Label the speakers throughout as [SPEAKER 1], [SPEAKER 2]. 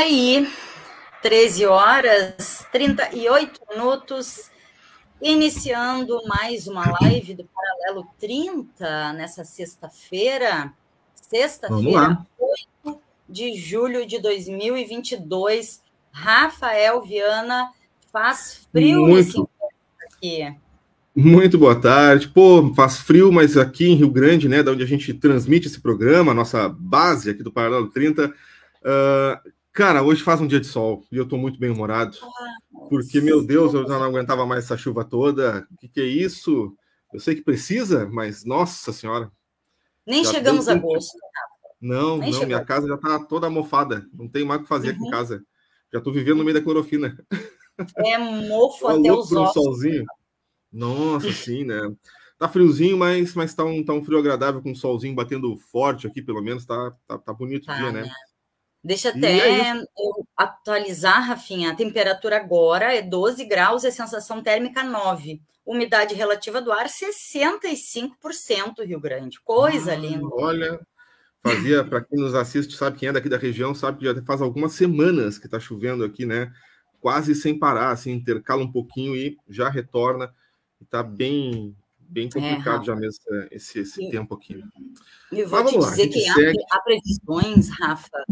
[SPEAKER 1] Daí, 13 horas 38 minutos, iniciando mais uma live do Paralelo 30 nessa sexta-feira, sexta-feira, 8 de julho de 2022. Rafael Viana, faz frio
[SPEAKER 2] Muito.
[SPEAKER 1] nesse aqui.
[SPEAKER 2] Muito boa tarde. Pô, faz frio, mas aqui em Rio Grande, né, da onde a gente transmite esse programa, a nossa base aqui do Paralelo 30, ah, cara, hoje faz um dia de sol e eu tô muito bem humorado, porque, meu Deus, eu já não aguentava mais essa chuva toda. O que, que é isso? Eu sei que precisa, mas nossa senhora.
[SPEAKER 1] Nem
[SPEAKER 2] Já
[SPEAKER 1] chegamos a
[SPEAKER 2] tempo.
[SPEAKER 1] gosto.
[SPEAKER 2] Não,
[SPEAKER 1] Nem
[SPEAKER 2] não,
[SPEAKER 1] chegou.
[SPEAKER 2] minha casa já tá toda mofada, não tem mais o que fazer aqui em
[SPEAKER 1] Uhum.
[SPEAKER 2] casa. Já tô vivendo no meio da clorofina.
[SPEAKER 1] É mofo
[SPEAKER 2] Tá
[SPEAKER 1] até os
[SPEAKER 2] por um solzinho. Nossa, sim, né? Tá friozinho, mas, mas tá, um, tá um frio agradável com o solzinho batendo forte aqui, pelo menos. Tá, tá, tá bonito o
[SPEAKER 1] Tá,
[SPEAKER 2] dia, né?
[SPEAKER 1] né? Deixa até
[SPEAKER 2] é
[SPEAKER 1] atualizar, Rafinha. A temperatura agora é 12 graus e a sensação térmica 9. Umidade relativa do ar 65% Rio Grande. Coisa
[SPEAKER 2] Ah,
[SPEAKER 1] linda.
[SPEAKER 2] Olha, fazia, para quem nos assiste, sabe quem é daqui da região, sabe que já faz algumas semanas que tá chovendo aqui, né? Quase sem parar, assim, intercala um pouquinho e já retorna. E tá bem, bem complicado
[SPEAKER 1] Rafa.
[SPEAKER 2] já mesmo é, esse, esse tempo aqui.
[SPEAKER 1] E vou
[SPEAKER 2] Mas
[SPEAKER 1] te
[SPEAKER 2] lá,
[SPEAKER 1] dizer que há, há previsões, Rafa.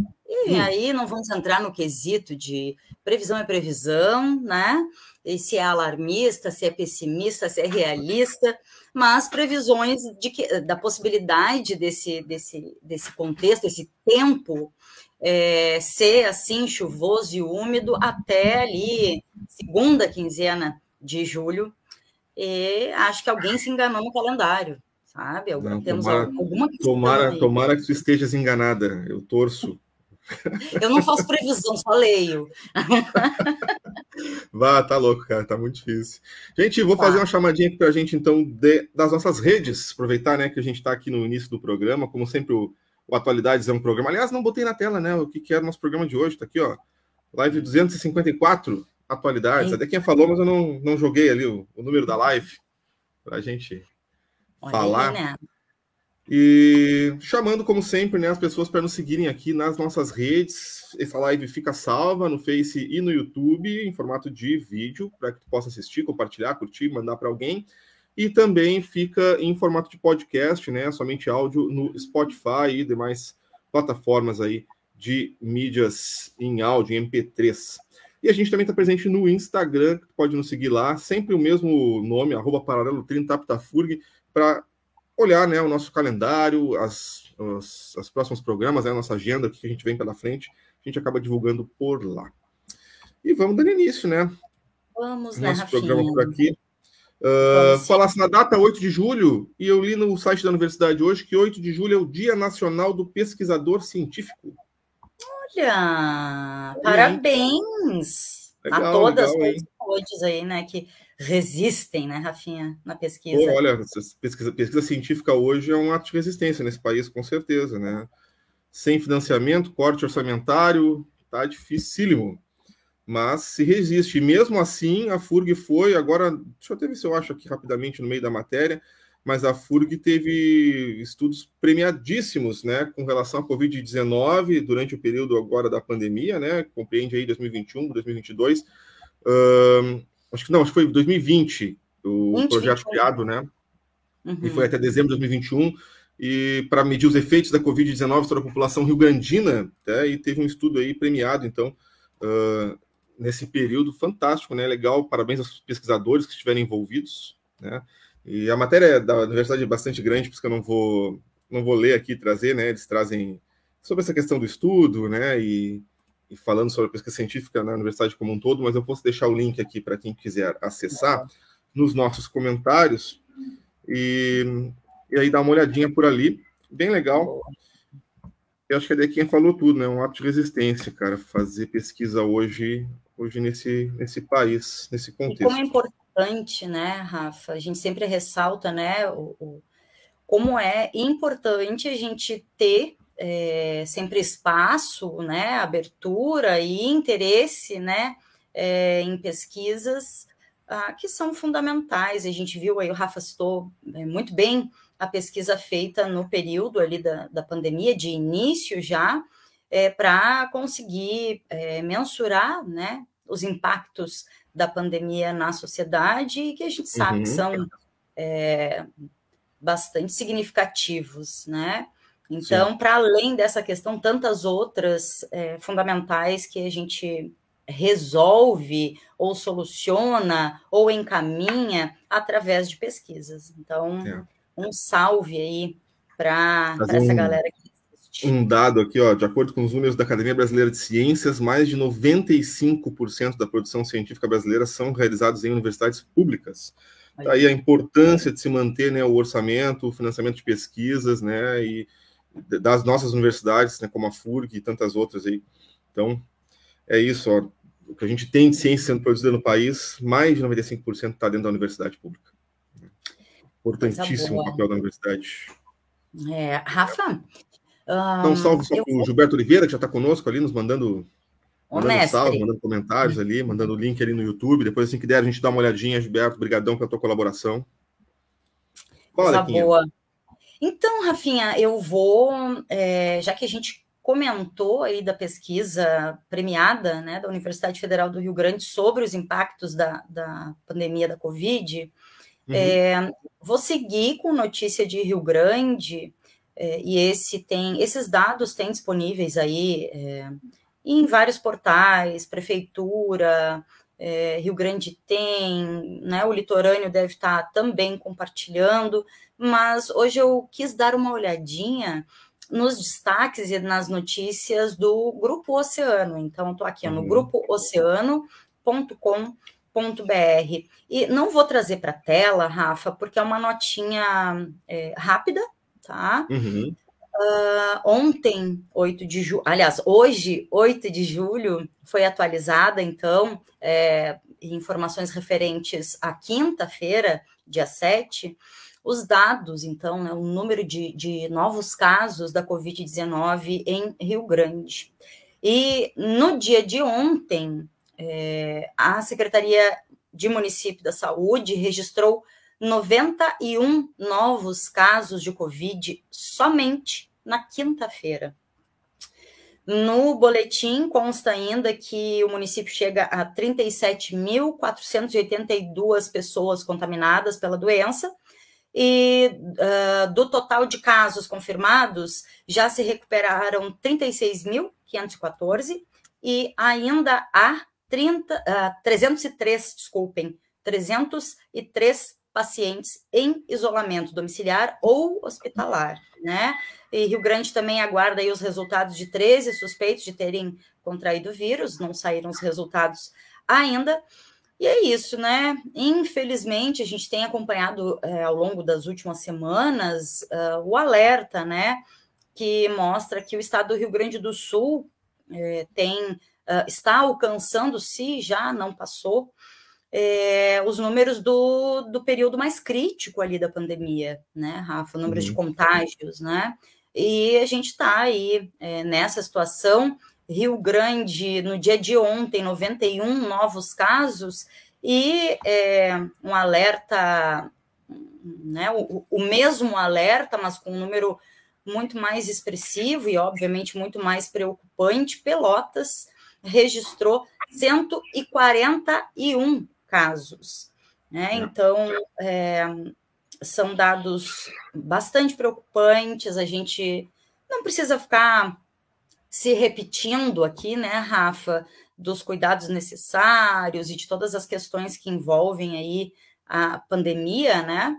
[SPEAKER 1] E
[SPEAKER 2] Hum.
[SPEAKER 1] aí não vamos entrar no quesito de previsão é previsão, né? E se é alarmista, se é pessimista, se é realista, mas previsões de que, da possibilidade desse, desse, desse contexto, desse tempo é, ser assim chuvoso e úmido até ali segunda quinzena de julho. E acho que alguém se enganou no calendário, sabe? Algum-
[SPEAKER 2] Não, tomara-
[SPEAKER 1] alguma
[SPEAKER 2] Tomara,
[SPEAKER 1] aí.
[SPEAKER 2] tomara que tu estejas enganada. Eu torço.
[SPEAKER 1] Eu não faço previsão, só leio.
[SPEAKER 2] Vá, tá louco, cara, tá muito difícil. Gente, vou
[SPEAKER 1] Tá.
[SPEAKER 2] fazer uma chamadinha aqui pra gente, então, de- das nossas redes, aproveitar, né, que a gente tá aqui no início do programa, como sempre, o, o Atualidades é um programa. Aliás, não botei na tela, né, o que, que era o nosso programa de hoje, tá aqui, ó, live 254, Atualidades.
[SPEAKER 1] Sim.
[SPEAKER 2] Até quem falou, mas eu não, não joguei ali o, o número da live pra gente
[SPEAKER 1] Olha
[SPEAKER 2] falar.
[SPEAKER 1] aí, né?
[SPEAKER 2] E chamando, como sempre, né, as pessoas para nos seguirem aqui nas nossas redes. Essa live fica salva no Face e no YouTube, em formato de vídeo, para que tu possa assistir, compartilhar, curtir, mandar para alguém. E também fica em formato de podcast, né, somente áudio no Spotify e demais plataformas aí de mídias em áudio, em MP3. E a gente também está presente no Instagram, pode nos seguir lá, sempre o mesmo nome, arroba paralelo 30 Aptafurg, para olhar né, o nosso calendário, as, os as próximos programas, né, a nossa agenda, o que a gente vem pela frente, a gente acaba divulgando por lá. E vamos dando início, né?
[SPEAKER 1] Vamos, né,
[SPEAKER 2] Nosso
[SPEAKER 1] Rafinha?
[SPEAKER 2] programa por aqui. Uh,
[SPEAKER 1] sim.
[SPEAKER 2] falasse na data 8 de julho, e eu li no site da universidade hoje que 8 de julho é o Dia Nacional do Pesquisador Científico.
[SPEAKER 1] Olha,
[SPEAKER 2] aí.
[SPEAKER 1] parabéns a
[SPEAKER 2] Legal,
[SPEAKER 1] todas
[SPEAKER 2] legal,
[SPEAKER 1] as saúdes aí, né, que resistem, né, Rafinha, na
[SPEAKER 2] Pô,
[SPEAKER 1] pesquisa.
[SPEAKER 2] olha, essa pesquisa, pesquisa científica hoje é um ato de resistência nesse país, com certeza, né? Sem financiamento, corte orçamentário, tá dificílimo. Mas se resiste. E mesmo assim, a FURG foi, agora, deixa eu até ver se eu acho aqui rapidamente no meio da matéria, mas a FURG teve estudos premiadíssimos, né, com relação à Covid-19 durante o período agora da pandemia, né, compreende aí 2021, 2022, Ahn, acho que não, acho que foi 2020 o
[SPEAKER 1] 20,
[SPEAKER 2] projeto
[SPEAKER 1] 21.
[SPEAKER 2] criado, né,
[SPEAKER 1] Uhum.
[SPEAKER 2] e foi até dezembro de 2021, e para medir os efeitos da Covid-19 sobre a população rio-grandina, né, e teve um estudo aí premiado, então, ah, nesse período fantástico, né, legal, parabéns aos pesquisadores que estiverem envolvidos, né, e a matéria da universidade é bastante grande, por isso que eu não vou, não vou ler aqui trazer, né, eles trazem sobre essa questão do estudo, né, e, e, falando sobre a pesquisa científica na universidade como um todo, mas eu posso deixar o link aqui para quem quiser acessar nos nossos comentários e, e aí dar uma olhadinha por ali, bem legal. Eu acho que a Dequinha falou tudo, né? Um ato de resistência, cara, fazer pesquisa hoje, hoje nesse, nesse país, nesse contexto. E
[SPEAKER 1] como é importante, né, Rafa? A gente sempre ressalta, né, o, o como é importante a gente ter é, sempre espaço, né, abertura e interesse, né, é, em pesquisas ah, que são fundamentais. A gente viu aí, o Rafa citou é, muito bem a pesquisa feita no período ali da, da pandemia, de início já, é, para conseguir é, mensurar né, os impactos da pandemia na sociedade, que a gente sabe uhum. que são é, bastante significativos, né? Então, para além dessa questão, tantas outras é, fundamentais que a gente resolve ou soluciona ou encaminha através de pesquisas. Então, é. um salve aí para essa um, galera que.
[SPEAKER 2] Um dado aqui, ó, de acordo com os números da Academia Brasileira de Ciências, mais de 95% da produção científica brasileira são realizados em universidades públicas. Aí. Aí a importância de se manter né, o orçamento, o financiamento de pesquisas, né, e das nossas universidades, né, como a FURG e tantas outras aí. Então, é isso, ó o que a gente tem de ciência sendo produzida no país, mais de 95% está dentro da universidade pública. Importantíssimo o papel da universidade.
[SPEAKER 1] É, Rafa?
[SPEAKER 2] Um, salve só para o Gilberto Oliveira, que já está conosco ali, nos mandando, mandando salve, mandando comentários ali, mandando o link ali no YouTube. Depois, assim que der, a gente dá uma olhadinha, Gilberto. Obrigadão pela tua colaboração.
[SPEAKER 1] Fala, boa. Então, Rafinha, eu vou, é, já que a gente comentou aí da pesquisa premiada né, da Universidade Federal do Rio Grande sobre os impactos da, da pandemia da Covid. Uhum. É, vou seguir com notícia de Rio Grande, é, e esse tem, esses dados têm disponíveis aí é, em vários portais, prefeitura, é, Rio Grande tem, né, o litorâneo deve estar também compartilhando, mas hoje eu quis dar uma olhadinha nos destaques e nas notícias do Grupo Oceano. Então, estou aqui no uhum. grupooceano.com.br. E não vou trazer para a tela, Rafa, porque é uma notinha é, rápida, tá? Uhum. Uh, ontem, 8 de julho, aliás, hoje, 8 de julho, foi atualizada, então, é, informações referentes à quinta-feira, dia 7, os dados, então, né, o número de, de novos casos da Covid-19 em Rio Grande. E no dia de ontem, é, a Secretaria de Município da Saúde registrou 91 novos casos de Covid somente na quinta-feira. No boletim consta ainda que o município chega a 37.482 pessoas contaminadas pela doença e uh, do total de casos confirmados, já se recuperaram 36.514 e ainda há 30, uh, 303, desculpem, 303 pacientes em isolamento domiciliar ou hospitalar, né? E Rio Grande também aguarda aí os resultados de 13 suspeitos de terem contraído o vírus, não saíram os resultados ainda. E é isso, né? Infelizmente, a gente tem acompanhado é, ao longo das últimas semanas uh, o alerta, né? Que mostra que o estado do Rio Grande do Sul é, tem, uh, está alcançando, se já não passou, é, os números do, do período mais crítico ali da pandemia, né, Rafa? Números uhum. de contágios, né? E a gente está aí é, nessa situação Rio Grande, no dia de ontem, 91 novos casos, e é, um alerta, né, o, o, mesmo alerta, mas com um número muito mais expressivo e, obviamente, muito mais preocupante. Pelotas registrou 141 casos. Né? Então, é, são dados bastante preocupantes. A gente não precisa ficar se repetindo aqui, né, Rafa, dos cuidados necessários e de todas as questões que envolvem aí a pandemia, né?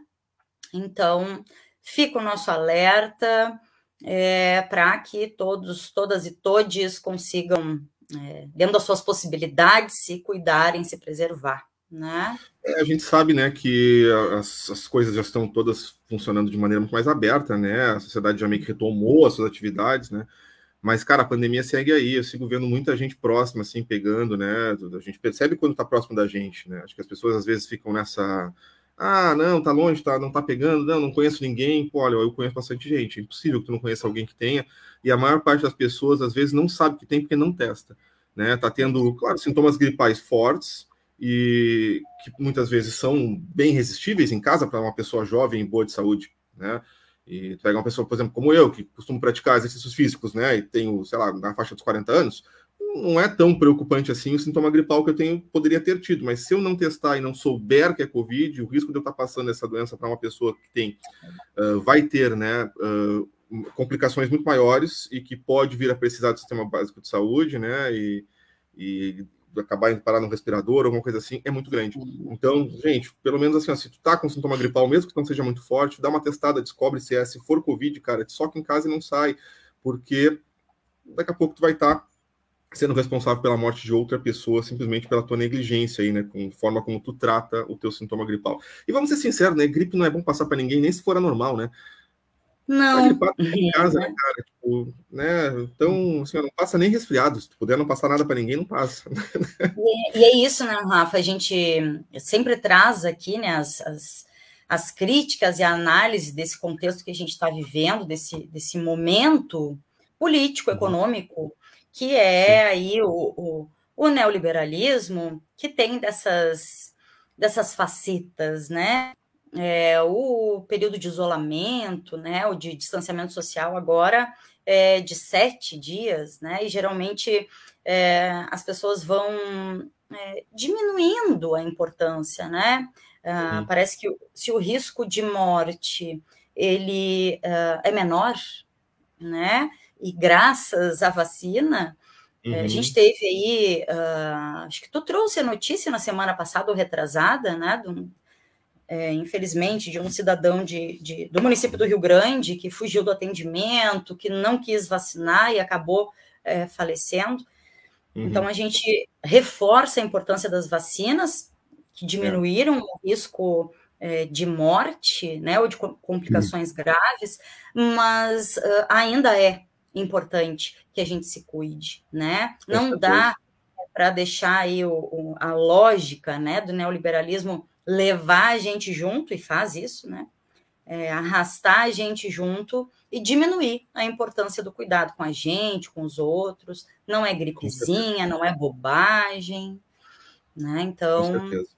[SPEAKER 1] Então, fica o nosso alerta. é, para que todos, todas e todes consigam, é, dentro das suas possibilidades, se cuidarem, se preservar. Né?
[SPEAKER 2] É, a gente sabe né, que as, as, coisas já estão todas funcionando de maneira muito mais aberta, né? A sociedade já meio que retomou as suas atividades, né? Mas, cara, a pandemia segue aí. Eu sigo vendo muita gente próxima, assim, pegando, né? A gente percebe quando tá próximo da gente, né? Acho que as pessoas às vezes ficam nessa. Ah, não, tá longe, tá, não tá pegando, não, não conheço ninguém. Pô, olha, eu conheço bastante gente. É impossível que tu não conheça alguém que tenha. E a maior parte das pessoas, às vezes, não sabe que tem porque não testa. Né? Tá tendo, claro, sintomas gripais fortes e que muitas vezes são bem resistíveis em casa para uma pessoa jovem e boa de saúde, né? E pega uma pessoa, por exemplo, como eu, que costumo praticar exercícios físicos, né, e tenho, sei lá, na faixa dos 40 anos, não é tão preocupante assim o sintoma gripal que eu tenho, poderia ter tido, mas se eu não testar e não souber que é Covid, o risco de eu estar passando essa doença para uma pessoa que tem, uh, vai ter, né, uh, complicações muito maiores e que pode vir a precisar do sistema básico de saúde, né, e, e acabar indo parar no respirador, alguma coisa assim, é muito grande. Uhum. Então, gente, pelo menos assim, ó, se tu tá com sintoma gripal, mesmo que não seja muito forte, dá uma testada, descobre se é, se for Covid, cara, só que em casa e não sai, porque daqui a pouco tu vai estar tá sendo responsável pela morte de outra pessoa simplesmente pela tua negligência aí, né, com forma como tu trata o teu sintoma gripal. E vamos ser sinceros, né, gripe não é bom passar para ninguém, nem se for anormal, né?
[SPEAKER 1] Não.
[SPEAKER 2] em casa, né, cara? Tipo, né? Então, assim, não passa nem resfriado. Se puder não passar nada para ninguém, não passa.
[SPEAKER 1] E, e, é isso, né, Rafa? A gente sempre traz aqui, né, as, as, as críticas e a análise desse contexto que a gente está vivendo, desse, desse momento político, uhum. econômico, que é aí o, o, o neoliberalismo, que tem dessas, dessas facetas, né? É, o período de isolamento, né, o de distanciamento social agora é de sete dias, né, e geralmente é, as pessoas vão é, diminuindo a importância, né, uhum. parece que se o risco de morte ele uh, é menor, né, e graças à vacina, Uhum. A gente teve aí, uh, acho que tu trouxe a notícia na semana passada ou retrasada, né, do, é, infelizmente, de um cidadão de, de, do município do Rio Grande que fugiu do atendimento, que não quis vacinar e acabou é, falecendo. Uhum. Então, a gente reforça a importância das vacinas, que diminuíram é. o risco é, de morte, né, ou de complicações uhum. graves, mas uh, ainda é importante que a gente se cuide, né? Não dá para deixar aí o, o, a lógica, né, do neoliberalismo levar a gente junto, e faz isso, né? É, arrastar a gente junto e diminuir a importância do cuidado com a gente, com os outros. Não é gripezinha, não é bobagem, né? Então. Com certeza.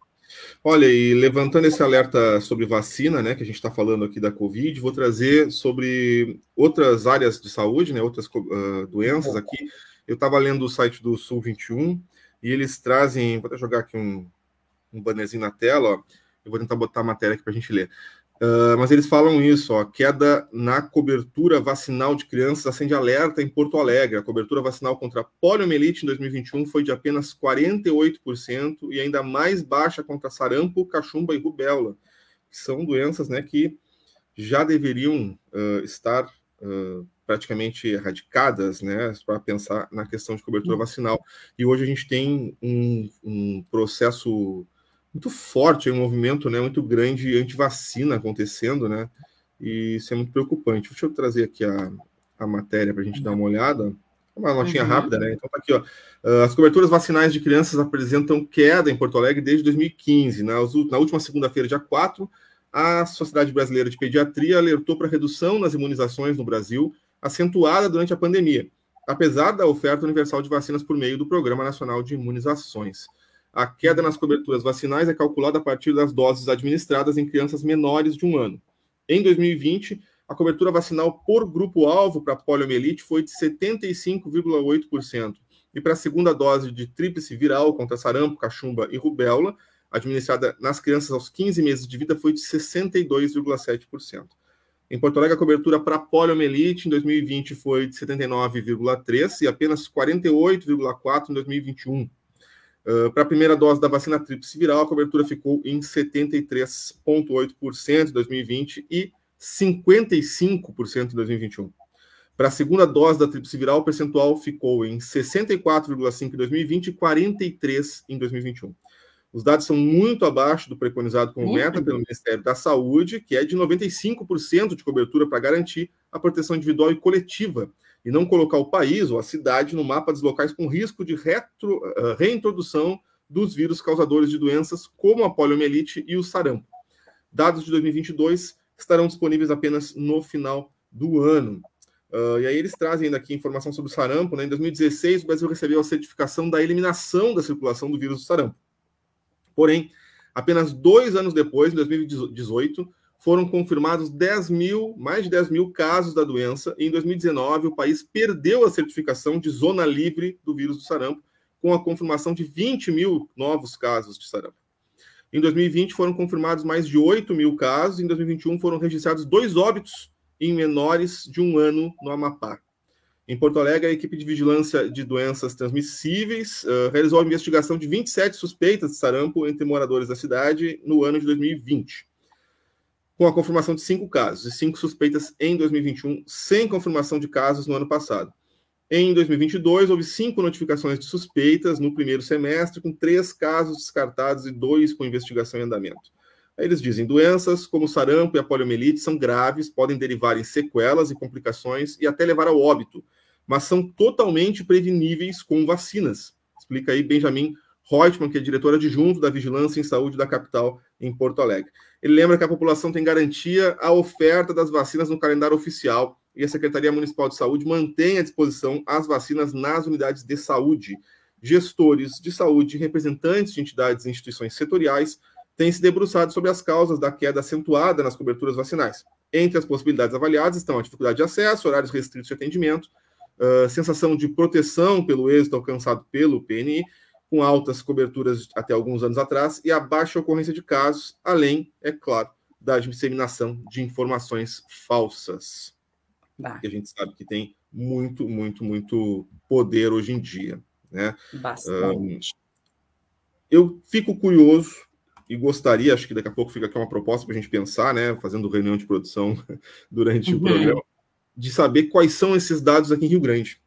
[SPEAKER 2] Olha, e levantando esse alerta sobre vacina, né, que a gente está falando aqui da Covid, vou trazer sobre outras áreas de saúde, né, outras uh, doenças aqui. Eu estava lendo o site do Sul 21 e eles trazem, vou até jogar aqui um, um bannerzinho na tela, ó. Eu vou tentar botar a matéria aqui para a gente ler. Uh, mas eles falam isso, ó, queda na cobertura vacinal de crianças acende alerta em Porto Alegre. A cobertura vacinal contra poliomielite em 2021 foi de apenas 48% e ainda mais baixa contra sarampo, cachumba e rubéola, que são doenças né, que já deveriam uh, estar uh, praticamente erradicadas, né, para pensar na questão de cobertura uhum. vacinal. E hoje a gente tem um, um processo muito forte, um movimento né, muito grande anti-vacina acontecendo, né? E isso é muito preocupante. Deixa eu trazer aqui a, a matéria para a gente dar uma olhada. Uma notinha uhum. rápida, né? Então tá aqui, ó. Ah, as coberturas vacinais de crianças apresentam queda em Porto Alegre desde 2015. Na, na última segunda-feira, dia 4, a Sociedade Brasileira de Pediatria alertou para redução nas imunizações no Brasil, acentuada durante a pandemia, apesar da oferta universal de vacinas por meio do Programa Nacional de Imunizações. A queda nas coberturas vacinais é calculada a partir das doses administradas em crianças menores de um ano. Em 2020, a cobertura vacinal por grupo-alvo para poliomielite foi de 75,8%. E para a segunda dose de tríplice viral contra sarampo, cachumba e rubéola, administrada nas crianças aos 15 meses de vida, foi de 62,7%. Em Porto Alegre, a cobertura para poliomielite em 2020 foi de 79,3% e apenas 48,4% em 2021. Uh, Para a primeira dose da vacina tríplice viral, a cobertura ficou em 73,8% em 2020 e 55% em 2021. Para a segunda dose da tríplice viral, o percentual ficou em 64,5 em 2020 e 43 em 2021. Os dados são muito abaixo do preconizado como meta pelo Ministério da Saúde, que é de 95% de cobertura para garantir a proteção individual e coletiva, e não colocar o país ou a cidade no mapa dos locais com risco de retro, uh, reintrodução dos vírus causadores de doenças como a poliomielite e o sarampo. Dados de 2022 estarão disponíveis apenas no final do ano. Uh, e aí eles trazem ainda aqui informação sobre o sarampo. Né? Em 2016, o Brasil recebeu a certificação da eliminação da circulação do vírus do sarampo. Porém, apenas dois anos depois, em 2018, foram confirmados 10 mil, mais de 10 mil casos da doença. E em 2019, o país perdeu a certificação de zona livre do vírus do sarampo, com a confirmação de 20 mil novos casos de sarampo. Em 2020, foram confirmados mais de 8 mil casos. Em 2021, foram registrados dois óbitos em menores de um ano no Amapá. Em Porto Alegre, a equipe de vigilância de doenças transmissíveis uh, realizou a investigação de 27 suspeitas de sarampo entre moradores da cidade no ano de 2020, com a confirmação de cinco casos e cinco suspeitas em 2021, sem confirmação de casos no ano passado. Em 2022, houve cinco notificações de suspeitas no primeiro semestre, com três casos descartados e dois com investigação em andamento. Eles dizem: doenças como sarampo e a poliomielite são graves, podem derivar em sequelas e complicações e até levar ao óbito, mas são totalmente preveníveis com vacinas. Explica aí Benjamin Reutemann, que é diretor adjunto da Vigilância em Saúde da capital em Porto Alegre. Ele lembra que a população tem garantia a oferta das vacinas no calendário oficial e a Secretaria Municipal de Saúde mantém à disposição as vacinas nas unidades de saúde. Gestores de saúde, representantes de entidades e instituições setoriais tem se debruçado sobre as causas da queda acentuada nas coberturas vacinais. Entre as possibilidades avaliadas estão a dificuldade de acesso, horários restritos de atendimento, uh, sensação de proteção pelo êxito alcançado pelo PNI, com altas coberturas até alguns anos atrás, e a baixa ocorrência de casos, além, é claro, da disseminação de informações falsas. Bah. Que a gente sabe que tem muito, muito, muito poder hoje em dia. Né? Bastante. Um, eu fico curioso e gostaria, acho que daqui a pouco fica aqui uma proposta para a gente pensar, né, fazendo reunião de produção durante uhum. o programa, de saber quais são esses dados aqui em Rio Grande,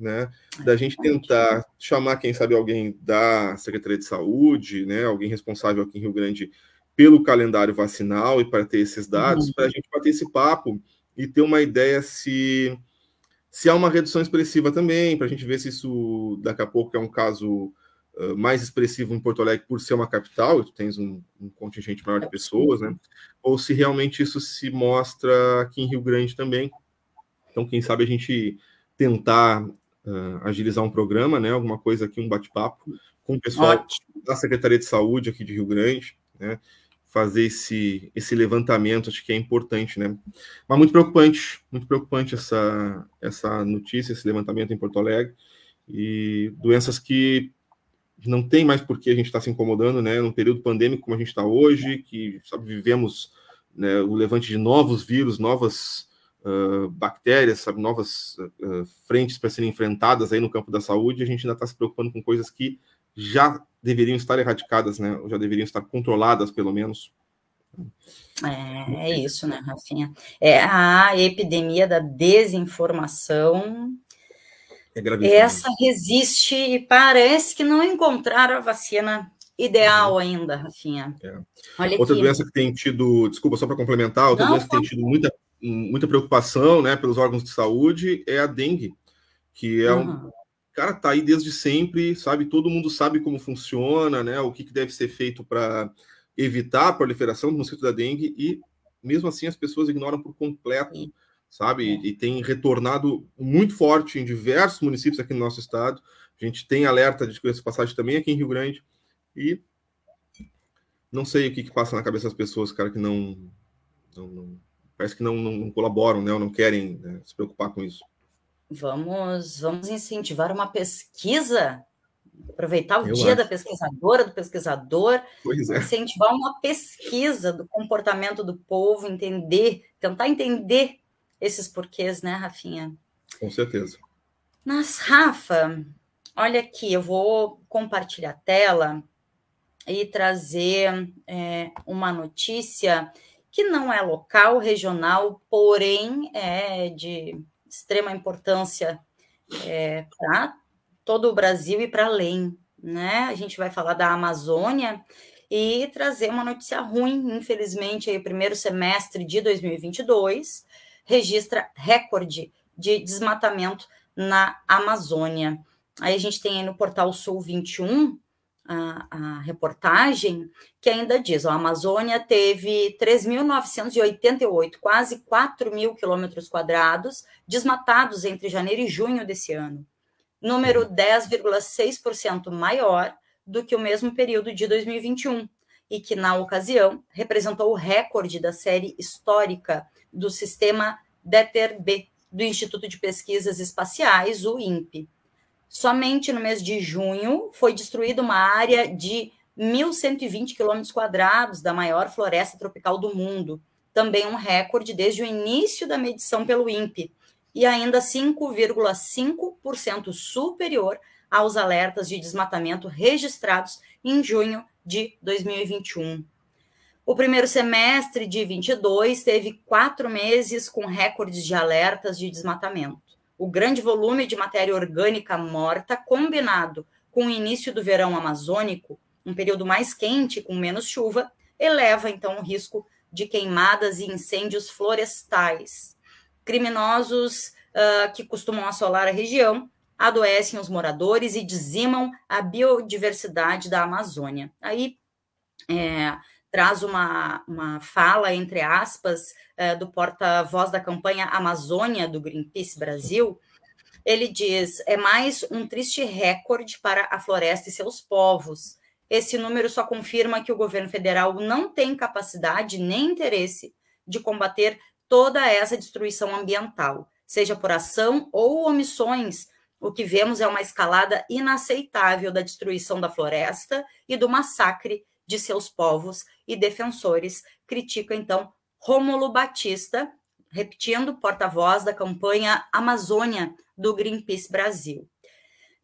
[SPEAKER 2] né, da gente tentar chamar, quem sabe, alguém da Secretaria de Saúde, né, alguém responsável aqui em Rio Grande pelo calendário vacinal e para ter esses dados, uhum. para a gente bater esse papo e ter uma ideia se se há uma redução expressiva também, para a gente ver se isso daqui a pouco é um caso mais expressivo em Porto Alegre por ser uma capital, tu tens um, um, contingente maior de pessoas, né? Ou se realmente isso se mostra aqui em Rio Grande também. Então, quem sabe a gente tentar uh, agilizar um programa, né? Alguma coisa aqui, um bate-papo com o pessoal Ótimo. da Secretaria de Saúde aqui de Rio Grande, né? Fazer esse, esse levantamento, acho que é importante, né? Mas muito preocupante, muito preocupante essa, essa notícia, esse levantamento em Porto Alegre. E doenças que não tem mais por que a gente estar tá se incomodando, né? Num período pandêmico como a gente está hoje, que sabe, vivemos né, o levante de novos vírus, novas uh, bactérias, sabe, novas uh, frentes para serem enfrentadas aí no campo da saúde, a gente ainda está se preocupando com coisas que já deveriam estar erradicadas, né? Ou já deveriam estar controladas, pelo menos.
[SPEAKER 1] É, é isso, né, Rafinha? É a epidemia da desinformação é. Essa resiste e parece que não encontraram a vacina ideal uhum. ainda, Rafinha.
[SPEAKER 2] É. outra aqui. doença que tem tido, desculpa, só para complementar, outra não, doença que tem tido muita, muita preocupação né, pelos órgãos de saúde é a dengue, que é uhum. um. Cara, tá aí desde sempre, sabe? Todo mundo sabe como funciona, né? O que, que deve ser feito para evitar a proliferação do mosquito da dengue, e mesmo assim as pessoas ignoram por completo sabe? É. E tem retornado muito forte em diversos municípios aqui no nosso estado. A gente tem alerta de doença passagem também aqui em Rio Grande. E não sei o que, que passa na cabeça das pessoas, cara, que não. não, não parece que não, não, colaboram, né? Ou não querem né, se preocupar com isso.
[SPEAKER 1] Vamos, vamos incentivar uma pesquisa aproveitar o Eu dia acho. da pesquisadora, do pesquisador, é. incentivar uma pesquisa do comportamento do povo, entender, tentar entender esses porquês, né, Rafinha?
[SPEAKER 2] Com certeza.
[SPEAKER 1] Mas, Rafa, olha aqui, eu vou compartilhar a tela e trazer é, uma notícia que não é local, regional, porém é de, extrema importância é, para todo o Brasil e para além. Né? A gente vai falar da Amazônia e trazer uma notícia ruim, infelizmente, aí, o primeiro semestre de 2022 registra recorde de desmatamento na Amazônia. Aí a gente tem aí no portal Sul 21 a, a reportagem que ainda diz: a Amazônia teve 3.988, quase 4 mil quilômetros quadrados desmatados entre janeiro e junho desse ano, número 10,6% maior do que o mesmo período de 2021, e que, na ocasião, representou o recorde da série histórica do sistema DETER-B, do Instituto de Pesquisas Espaciais, o INPE. Somente no mês de junho foi destruída uma área de 1.120 quilômetros quadrados da maior floresta tropical do mundo, também um recorde desde o início da medição pelo INPE, e ainda 5,5% superior aos alertas de desmatamento registrados em junho de 2021. O primeiro semestre de 22 teve quatro meses com recordes de alertas de desmatamento. O grande volume de matéria orgânica morta, combinado com o início do verão amazônico, um período mais quente, com menos chuva, eleva então o risco de queimadas e incêndios florestais. Criminosos uh, que costumam assolar a região adoecem os moradores e dizimam a biodiversidade da Amazônia. Aí é, traz uma, uma fala, entre aspas, é, do porta-voz da campanha Amazônia do Greenpeace Brasil. Ele diz: é mais um triste recorde para a floresta e seus povos. Esse número só confirma que o governo federal não tem capacidade nem interesse de combater toda essa destruição ambiental, seja por ação ou omissões o que vemos é uma escalada inaceitável da destruição da floresta e do massacre de seus povos e defensores, critica então Rômulo Batista, repetindo, porta-voz da campanha Amazônia do Greenpeace Brasil.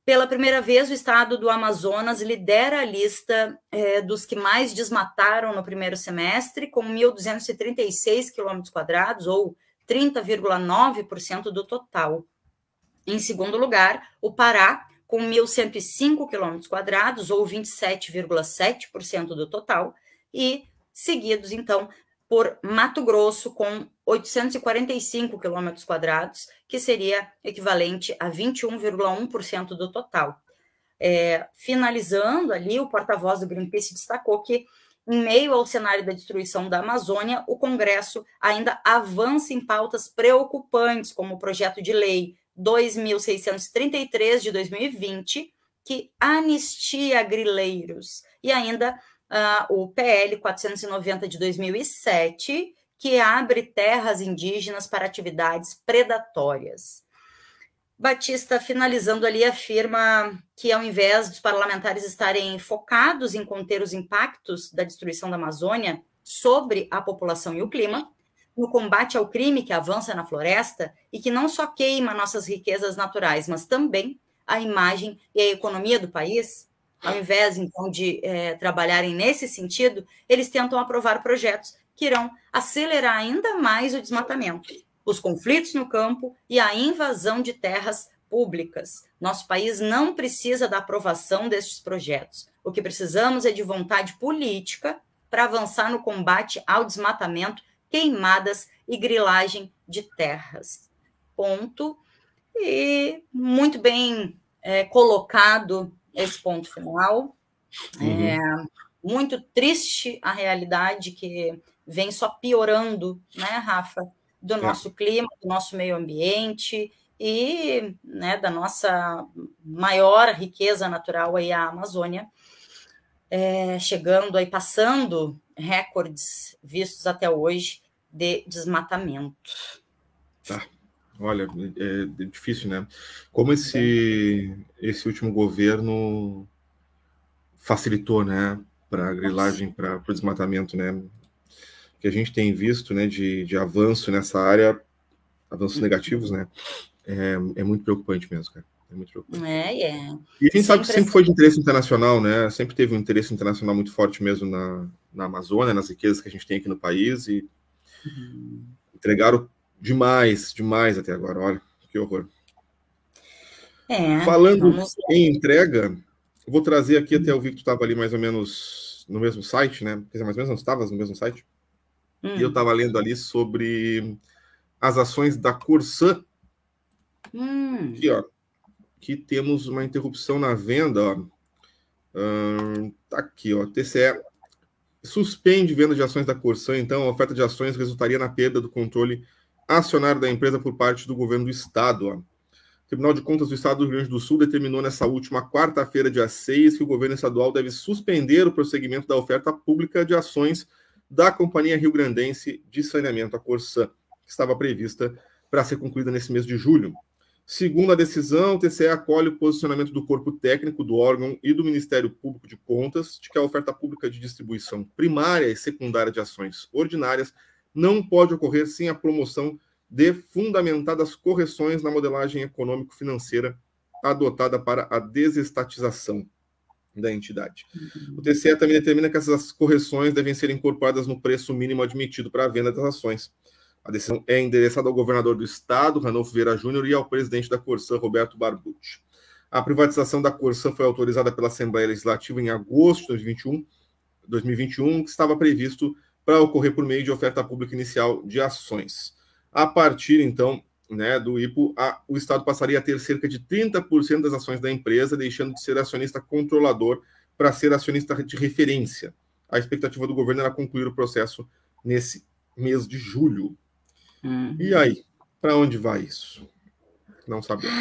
[SPEAKER 1] Pela primeira vez, o estado do Amazonas lidera a lista é, dos que mais desmataram no primeiro semestre, com 1.236 quilômetros quadrados, ou 30,9% do total. Em segundo lugar, o Pará, com 1.105 quilômetros quadrados, ou 27,7% do total, e seguidos, então, por Mato Grosso, com 845 quilômetros quadrados, que seria equivalente a 21,1% do total. É, finalizando ali, o porta-voz do Greenpeace destacou que, em meio ao cenário da destruição da Amazônia, o Congresso ainda avança em pautas preocupantes, como o projeto de lei 2633 de 2020, que anistia grileiros, e ainda uh, o PL 490 de 2007, que abre terras indígenas para atividades predatórias. Batista, finalizando ali, afirma que, ao invés dos parlamentares estarem focados em conter os impactos da destruição da Amazônia sobre a população e o clima, no combate ao crime que avança na floresta e que não só queima nossas riquezas naturais, mas também a imagem e a economia do país, ao invés, então, de é, trabalharem nesse sentido, eles tentam aprovar projetos que irão acelerar ainda mais o desmatamento, os conflitos no campo e a invasão de terras públicas. Nosso país não precisa da aprovação destes projetos. O que precisamos é de vontade política para avançar no combate ao desmatamento queimadas e grilagem de terras. Ponto. E muito bem é, colocado esse ponto final. Uhum. É, muito triste a realidade que vem só piorando, né, Rafa, do é. nosso clima, do nosso meio ambiente e né, da nossa maior riqueza natural aí, a Amazônia, é, chegando aí, passando recordes vistos até hoje de desmatamento.
[SPEAKER 2] Tá. Olha, é, é difícil, né? Como esse, esse último governo facilitou, né, para a grilagem, para o desmatamento, né? Que a gente tem visto, né, de, de avanço nessa área, avanços negativos, né? É, é muito preocupante mesmo, cara. É muito preocupante.
[SPEAKER 1] É, é.
[SPEAKER 2] E a gente sabe que sempre foi de interesse internacional, né? Sempre teve um interesse internacional muito forte mesmo na, na Amazônia, nas riquezas que a gente tem aqui no país, e Uhum. Entregaram demais, demais até agora. Olha, que horror.
[SPEAKER 1] É,
[SPEAKER 2] Falando em entrega, vou trazer aqui, até eu vi que tu estava ali mais ou menos no mesmo site, né? Quer dizer, mais ou menos não estavas no mesmo site? Hum. E eu estava lendo ali sobre as ações da Corsã. Hum. Aqui, ó. Aqui temos uma interrupção na venda, ó. Hum, tá aqui, ó. TCE suspende venda de ações da Corsã, então a oferta de ações resultaria na perda do controle acionário da empresa por parte do governo do estado. Ó. O Tribunal de Contas do Estado do Rio Grande do Sul determinou nessa última quarta-feira, dia 6, que o governo estadual deve suspender o prosseguimento da oferta pública de ações da Companhia Rio Grandense de Saneamento, a Corsã, que estava prevista para ser concluída nesse mês de julho. Segundo a decisão, o TCE acolhe o posicionamento do corpo técnico do órgão e do Ministério Público de Contas de que a oferta pública de distribuição primária e secundária de ações ordinárias não pode ocorrer sem a promoção de fundamentadas correções na modelagem econômico-financeira adotada para a desestatização da entidade. O TCE também determina que essas correções devem ser incorporadas no preço mínimo admitido para a venda das ações a decisão é endereçada ao governador do estado, Ranolfo Vieira Júnior, e ao presidente da Corsã, Roberto Barbucci. A privatização da Corsã foi autorizada pela Assembleia Legislativa em agosto de 2021, 2021 que estava previsto para ocorrer por meio de oferta pública inicial de ações. A partir, então, né, do IPO, a, o Estado passaria a ter cerca de 30% das ações da empresa, deixando de ser acionista controlador para ser acionista de referência. A expectativa do governo era concluir o processo nesse mês de julho. Uhum. E aí, para onde vai isso? Não sabemos.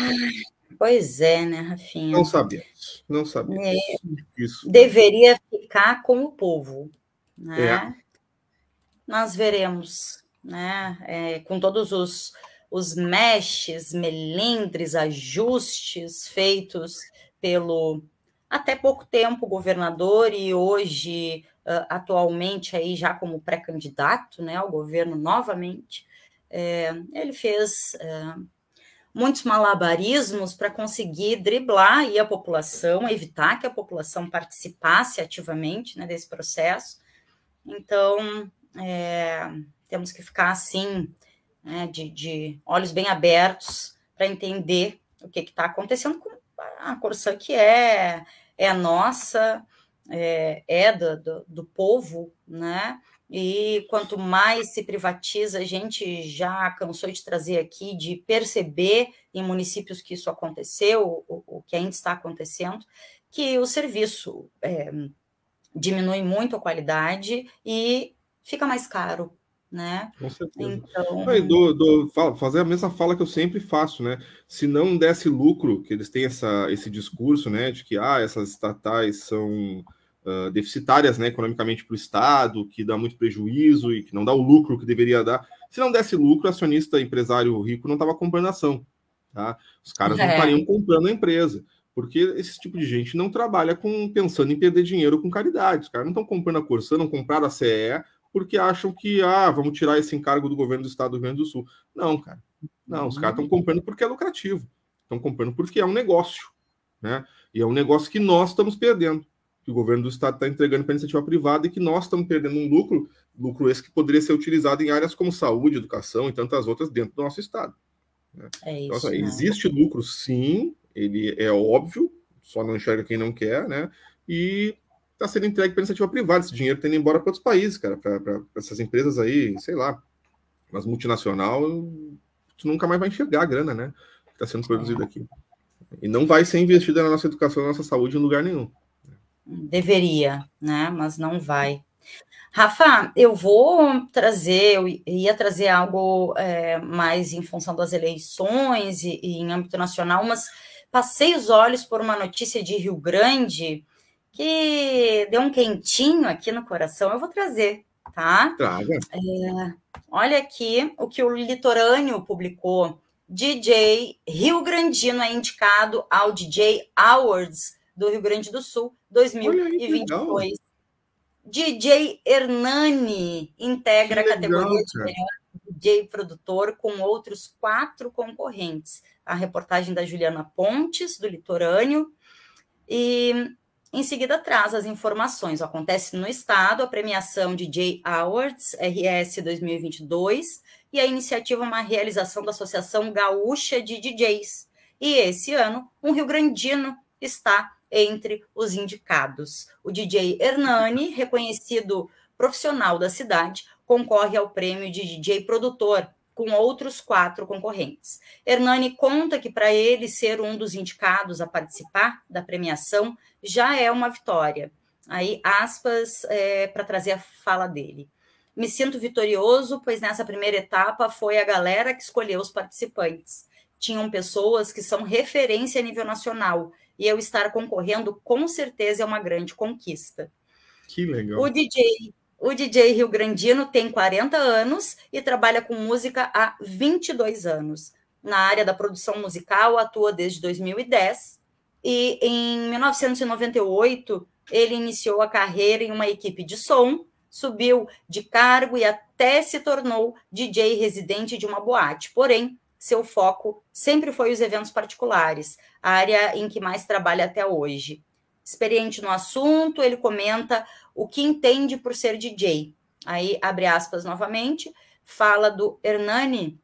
[SPEAKER 1] Pois é, né, Rafinha?
[SPEAKER 2] Não sabemos, não sabemos. É,
[SPEAKER 1] isso. Deveria ficar com o povo, né? É. Nós veremos, né? É, com todos os, os meshes, melindres, ajustes feitos pelo até pouco tempo governador e hoje uh, atualmente aí já como pré-candidato, né, ao governo novamente. É, ele fez é, muitos malabarismos para conseguir driblar aí a população, evitar que a população participasse ativamente né, desse processo. Então, é, temos que ficar assim, né, de, de, olhos bem abertos para entender o que está acontecendo com a Corsã, que é, é nossa, é, é do, do, do povo, né? E quanto mais se privatiza, a gente já cansou de trazer aqui, de perceber em municípios que isso aconteceu, o, o que ainda está acontecendo, que o serviço é, diminui muito a qualidade e fica mais caro. Né?
[SPEAKER 2] Com certeza. Então... Aí, do, do, fazer a mesma fala que eu sempre faço, né? Se não desse lucro, que eles têm essa, esse discurso, né, de que ah, essas estatais são uh, deficitárias né, economicamente para o Estado, que dá muito prejuízo e que não dá o lucro que deveria dar. Se não desse lucro, acionista empresário rico não estava comprando ação. Tá? Os caras é. não estariam comprando a empresa. Porque esse tipo de gente não trabalha com pensando em perder dinheiro com caridade. Os caras não estão comprando a Corsã, não compraram a CE, porque acham que, ah, vamos tirar esse encargo do governo do estado do Rio Grande do Sul. Não, cara. Não, os caras estão comprando porque é lucrativo. Estão comprando porque é um negócio. Né? E é um negócio que nós estamos perdendo que o governo do estado está entregando para a iniciativa privada e que nós estamos perdendo um lucro, lucro esse que poderia ser utilizado em áreas como saúde, educação e tantas outras dentro do nosso estado.
[SPEAKER 1] Né? É isso,
[SPEAKER 2] então, assim, né? existe lucro, sim, ele é óbvio, só não enxerga quem não quer, né? E está sendo entregue para iniciativa privada. Esse dinheiro está indo embora para outros países, cara, para essas empresas aí, sei lá, mas multinacional, tu nunca mais vai enxergar a grana, né? Que está sendo produzido é. aqui. E não vai ser investida na nossa educação, na nossa saúde em lugar nenhum.
[SPEAKER 1] Deveria, né? Mas não vai. Rafa, eu vou trazer, eu ia trazer algo é, mais em função das eleições e, e, em âmbito nacional, mas passei os olhos por uma notícia de Rio Grande que deu um quentinho aqui no coração. Eu vou trazer, tá?
[SPEAKER 2] Traga. É,
[SPEAKER 1] olha aqui o que o Litorâneo publicou. DJ Rio Grandino é indicado ao DJ Awards do Rio Grande do Sul 2022. DJ Hernani integra a categoria de melhor DJ produtor com outros quatro concorrentes. A reportagem da Juliana Pontes, do Litorâneo. E em seguida traz as informações. Acontece no estado a premiação DJ Awards RS 2022 e a iniciativa é uma realização da Associação Gaúcha de DJs. E esse ano, um Rio Grandino está entre os indicados. O DJ Hernani, reconhecido profissional da cidade, concorre ao prêmio de DJ produtor, com outros quatro concorrentes. Hernani conta que para ele ser um dos indicados a participar da premiação já é uma vitória. Aí, aspas, é, para trazer a fala dele. Me sinto vitorioso, pois nessa primeira etapa foi a galera que escolheu os participantes. Tinham pessoas que são referência a nível nacional, e eu estar concorrendo com certeza é uma grande conquista.
[SPEAKER 2] Que legal.
[SPEAKER 1] O DJ o DJ Rio Grandino tem 40 anos e trabalha com música há 22 anos. Na área da produção musical, atua desde 2010 e em 1998 ele iniciou a carreira em uma equipe de som, subiu de cargo e até se tornou DJ residente de uma boate. Porém, seu foco sempre foi os eventos particulares, a área em que mais trabalha até hoje experiente no assunto, ele comenta o que entende por ser DJ. Aí, abre aspas novamente, fala do Hernani.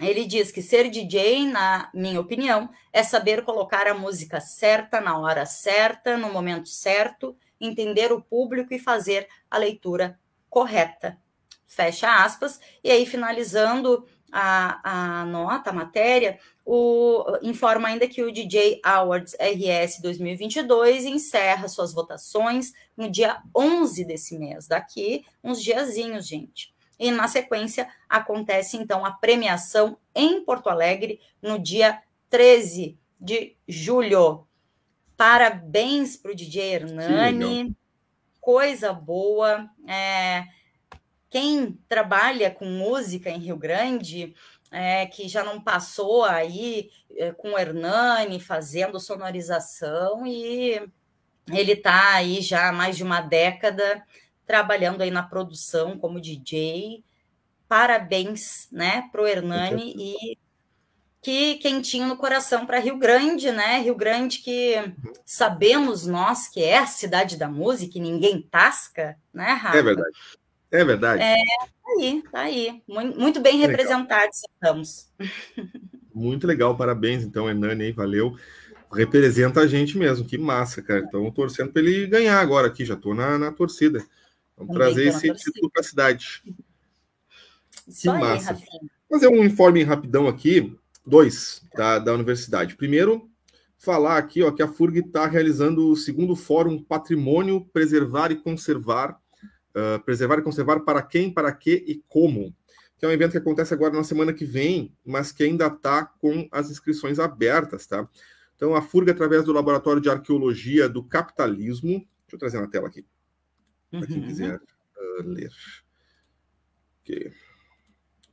[SPEAKER 1] Ele diz que ser DJ, na minha opinião, é saber colocar a música certa, na hora certa, no momento certo, entender o público e fazer a leitura correta. Fecha aspas. E aí, finalizando a, a nota, a matéria, o, informa ainda que o DJ Awards RS 2022 encerra suas votações no dia 11 desse mês, daqui uns diazinhos, gente. E na sequência acontece então a premiação em Porto Alegre no dia 13 de julho. Parabéns para o DJ Hernani, coisa boa. É, quem trabalha com música em Rio Grande, é, que já não passou aí é, com o Hernani fazendo sonorização e ele está aí já há mais de uma década trabalhando aí na produção como DJ. Parabéns, né, para o Hernani e que quentinho no coração para Rio Grande, né? Rio Grande que sabemos nós que é a cidade da música e ninguém tasca, né, Rafa?
[SPEAKER 2] É verdade. É verdade.
[SPEAKER 1] É, tá aí, tá aí. Muito, bem representados estamos.
[SPEAKER 2] Muito legal, parabéns, então, Hernani, aí, valeu. Representa a gente mesmo, que massa, cara. Então, torcendo para ele ganhar agora aqui, já estou na, na torcida. Vamos Também trazer esse torcida. título para a cidade.
[SPEAKER 1] Isso que aí, massa. Rafinha.
[SPEAKER 2] Fazer um informe rapidão aqui, dois, da, da universidade. Primeiro, falar aqui ó, que a FURG está realizando o segundo Fórum Patrimônio, Preservar e Conservar, Uh, preservar e conservar para quem, para que e como. Que é um evento que acontece agora na semana que vem, mas que ainda está com as inscrições abertas, tá? Então, a FURG, através do Laboratório de Arqueologia do Capitalismo, deixa eu trazer na tela aqui, para quem uhum. quiser uh, ler. Ok.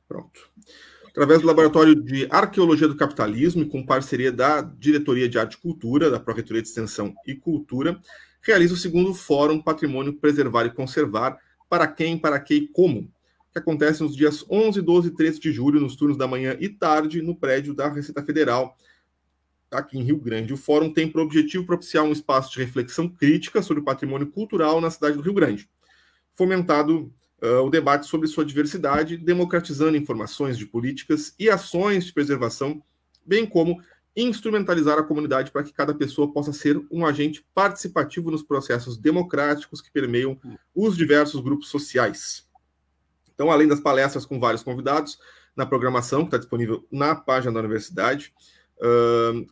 [SPEAKER 2] Pronto. Através do Laboratório de Arqueologia do Capitalismo e com parceria da Diretoria de Arte e Cultura, da Pró-Reitoria de Extensão e Cultura, realiza o segundo Fórum Patrimônio Preservar e Conservar, para quem, para que e como, que acontece nos dias 11, 12 e 13 de julho, nos turnos da manhã e tarde, no prédio da Receita Federal, aqui em Rio Grande. O fórum tem por objetivo propiciar um espaço de reflexão crítica sobre o patrimônio cultural na cidade do Rio Grande, fomentado uh, o debate sobre sua diversidade, democratizando informações de políticas e ações de preservação, bem como instrumentalizar a comunidade para que cada pessoa possa ser um agente participativo nos processos democráticos que permeiam os diversos grupos sociais. Então, além das palestras com vários convidados, na programação, que está disponível na página da universidade, uh,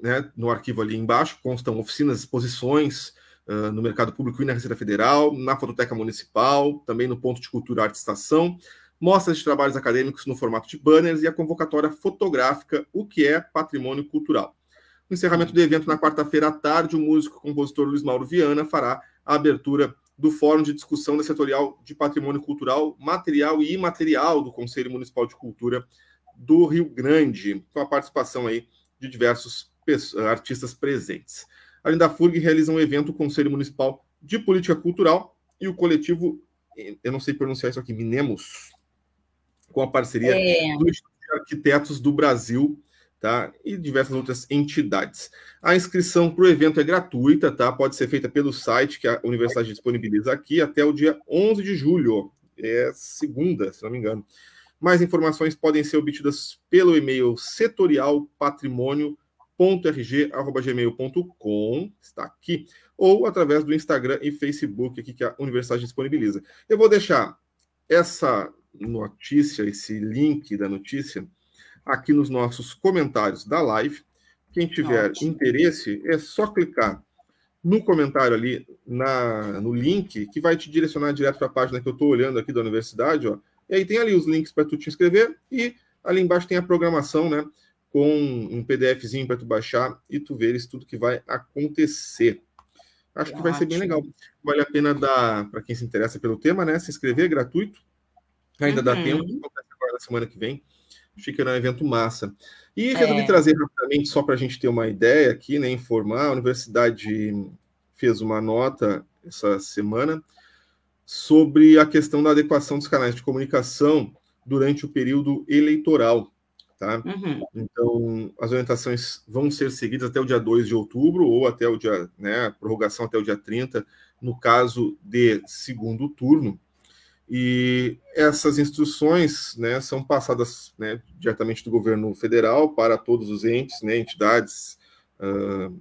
[SPEAKER 2] né, no arquivo ali embaixo, constam oficinas, exposições uh, no mercado público e na Receita Federal, na Fototeca Municipal, também no Ponto de Cultura Arte Estação, mostras de trabalhos acadêmicos no formato de banners e a convocatória fotográfica O que é Patrimônio Cultural. No encerramento do evento, na quarta-feira à tarde, o músico e compositor Luiz Mauro Viana fará a abertura do Fórum de Discussão da Setorial de Patrimônio Cultural, Material e Imaterial do Conselho Municipal de Cultura do Rio Grande, com a participação aí de diversos artistas presentes. Além da FURG, realiza um evento o Conselho Municipal de Política Cultural e o coletivo, eu não sei pronunciar isso aqui, Minemos, com a parceria é. do Instituto de Arquitetos do Brasil, tá? E diversas outras entidades. A inscrição para o evento é gratuita, tá? Pode ser feita pelo site que a universidade disponibiliza aqui até o dia 11 de julho, é segunda, se não me engano. Mais informações podem ser obtidas pelo e-mail setorial.patrimônio.rg.gmail.com, está aqui, ou através do Instagram e Facebook aqui que a universidade disponibiliza. Eu vou deixar essa notícia, esse link da notícia, aqui nos nossos comentários da live. Quem tiver Ótimo. interesse, é só clicar no comentário ali, na, no link, que vai te direcionar direto para a página que eu estou olhando aqui da universidade, ó. E aí tem ali os links para tu te inscrever e ali embaixo tem a programação, né? Com um PDFzinho para tu baixar e tu veres tudo que vai acontecer. Acho que vai ser bem legal. Vale a pena dar, para quem se interessa pelo tema, né? Se inscrever, é gratuito. Ainda uhum. dá tempo, agora na semana que vem. Achei que era um evento massa. E resolvi é. trazer rapidamente, só para a gente ter uma ideia aqui, né? Informar, a universidade fez uma nota essa semana sobre a questão da adequação dos canais de comunicação durante o período eleitoral. Tá? Uhum. Então, as orientações vão ser seguidas até o dia 2 de outubro, ou até o dia, né, prorrogação até o dia 30, no caso de segundo turno. E essas instruções né, são passadas né, diretamente do governo federal para todos os entes, né, entidades uh,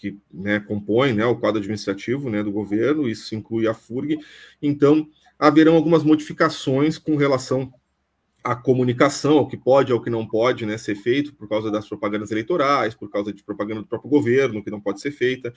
[SPEAKER 2] que né, compõem né, o quadro administrativo né, do governo, isso inclui a FURG. Então, haverão algumas modificações com relação à comunicação, ao que pode, ao que não pode né, ser feito, por causa das propagandas eleitorais, por causa de propaganda do próprio governo, que não pode ser feita.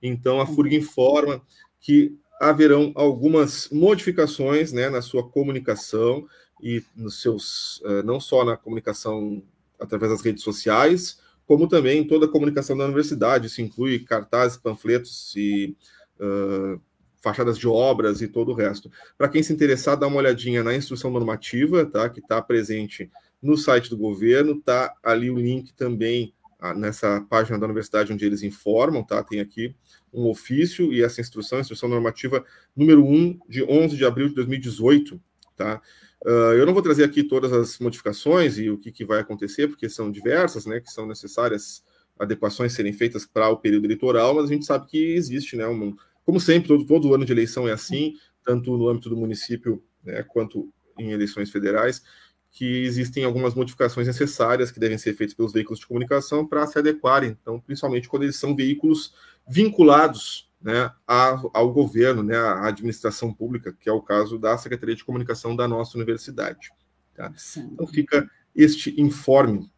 [SPEAKER 2] Então, a FURG informa que haverão algumas modificações né, na sua comunicação e nos seus, uh, não só na comunicação através das redes sociais, como também toda a comunicação da universidade. Isso inclui cartazes, panfletos e uh, fachadas de obras e todo o resto. Para quem se interessar, dá uma olhadinha na instrução normativa, tá, que está presente no site do governo, tá ali o link também nessa página da universidade onde eles informam, tá? Tem aqui um ofício e essa instrução, instrução normativa número 1 de 11 de abril de 2018, tá? Uh, eu não vou trazer aqui todas as modificações e o que, que vai acontecer, porque são diversas, né, que são necessárias adequações serem feitas para o período eleitoral, mas a gente sabe que existe, né, um, como sempre, todo, todo ano de eleição é assim, tanto no âmbito do município né, quanto em eleições federais, que existem algumas modificações necessárias que devem ser feitas pelos veículos de comunicação para se adequarem, então, principalmente quando eles são veículos vinculados né, ao governo, né, à administração pública, que é o caso da Secretaria de Comunicação da nossa universidade. Tá? Então fica este informe